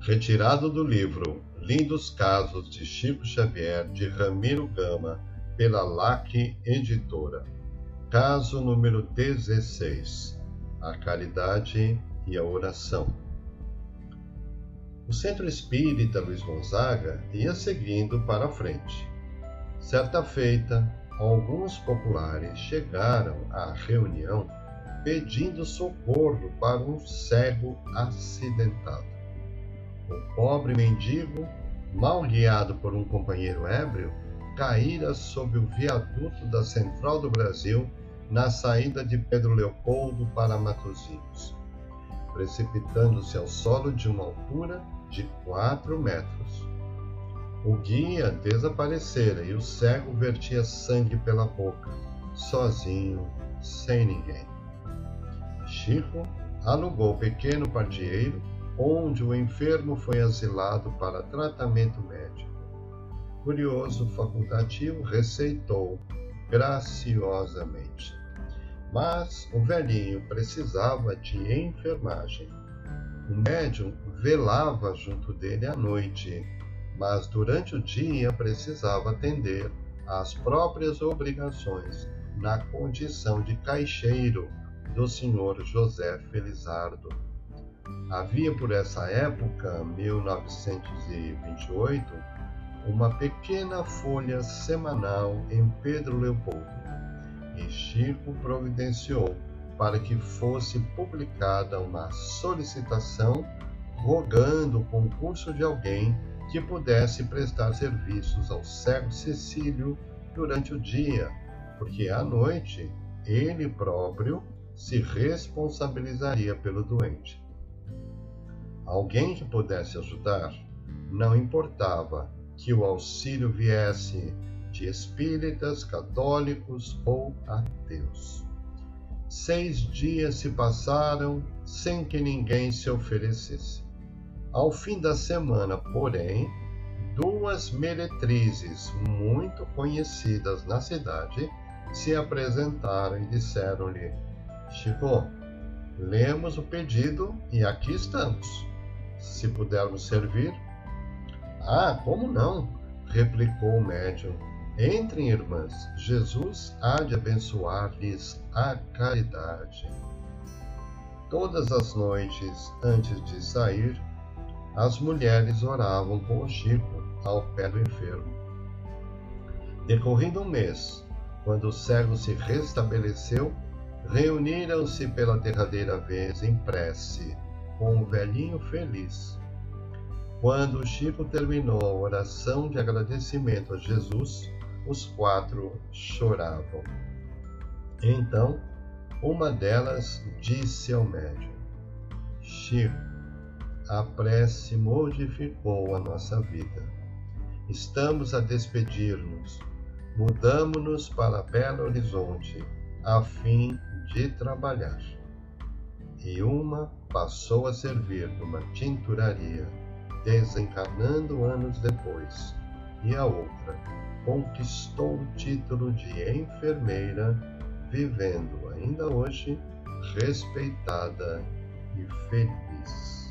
Retirado do livro Lindos Casos de Chico Xavier, de Ramiro Gama, pela LAC Editora. Caso número 16: A caridade e a oração. O Centro Espírita Luiz Gonzaga ia seguindo para frente. Certa feita, alguns populares chegaram à reunião pedindo socorro para um cego acidentado. O pobre mendigo, mal guiado por um companheiro ébrio, caíra sob o viaduto da Central do Brasil na saída de Pedro Leopoldo para Matozinhos, precipitando-se ao solo de uma altura de quatro metros. O guia desaparecera e o cego vertia sangue pela boca, sozinho, sem ninguém. Chico alugou pequeno pardieiro, onde o enfermo foi asilado para tratamento médico. Curioso facultativo receitou graciosamente. Mas o velhinho precisava de enfermagem. O médium velava junto dele à noite, mas durante o dia precisava atender às próprias obrigações na condição de caixeiro do senhor José Felizardo. Havia por essa época, 1928, uma pequena folha semanal em Pedro Leopoldo, e Chico providenciou para que fosse publicada uma solicitação rogando o concurso de alguém que pudesse prestar serviços ao cego Cecílio durante o dia, porque à noite ele próprio se responsabilizaria pelo doente. Alguém que pudesse ajudar, não importava que o auxílio viesse de espíritas, católicos ou ateus. Seis dias se passaram sem que ninguém se oferecesse. Ao fim da semana, porém, duas meretrizes muito conhecidas na cidade se apresentaram e disseram-lhe: Chico, lemos o pedido e aqui estamos. Se pudermos servir. Ah, como não? replicou o médium Entrem, irmãs, Jesus há de abençoar-lhes a caridade. Todas as noites, antes de sair, as mulheres oravam com o Chico ao pé do enfermo. Decorrido um mês, quando o cego se restabeleceu, reuniram-se pela derradeira vez em prece com o velhinho feliz. Quando Chico terminou a oração de agradecimento a Jesus, os quatro choravam. Então, uma delas disse ao médium: Chico, a prece modificou a nossa vida. Estamos a despedir-nos. Mudamos-nos para Belo Horizonte, a fim de trabalhar. E uma passou a servir numa tinturaria, desencarnando anos depois, e a outra conquistou o título de enfermeira, vivendo ainda hoje respeitada e feliz.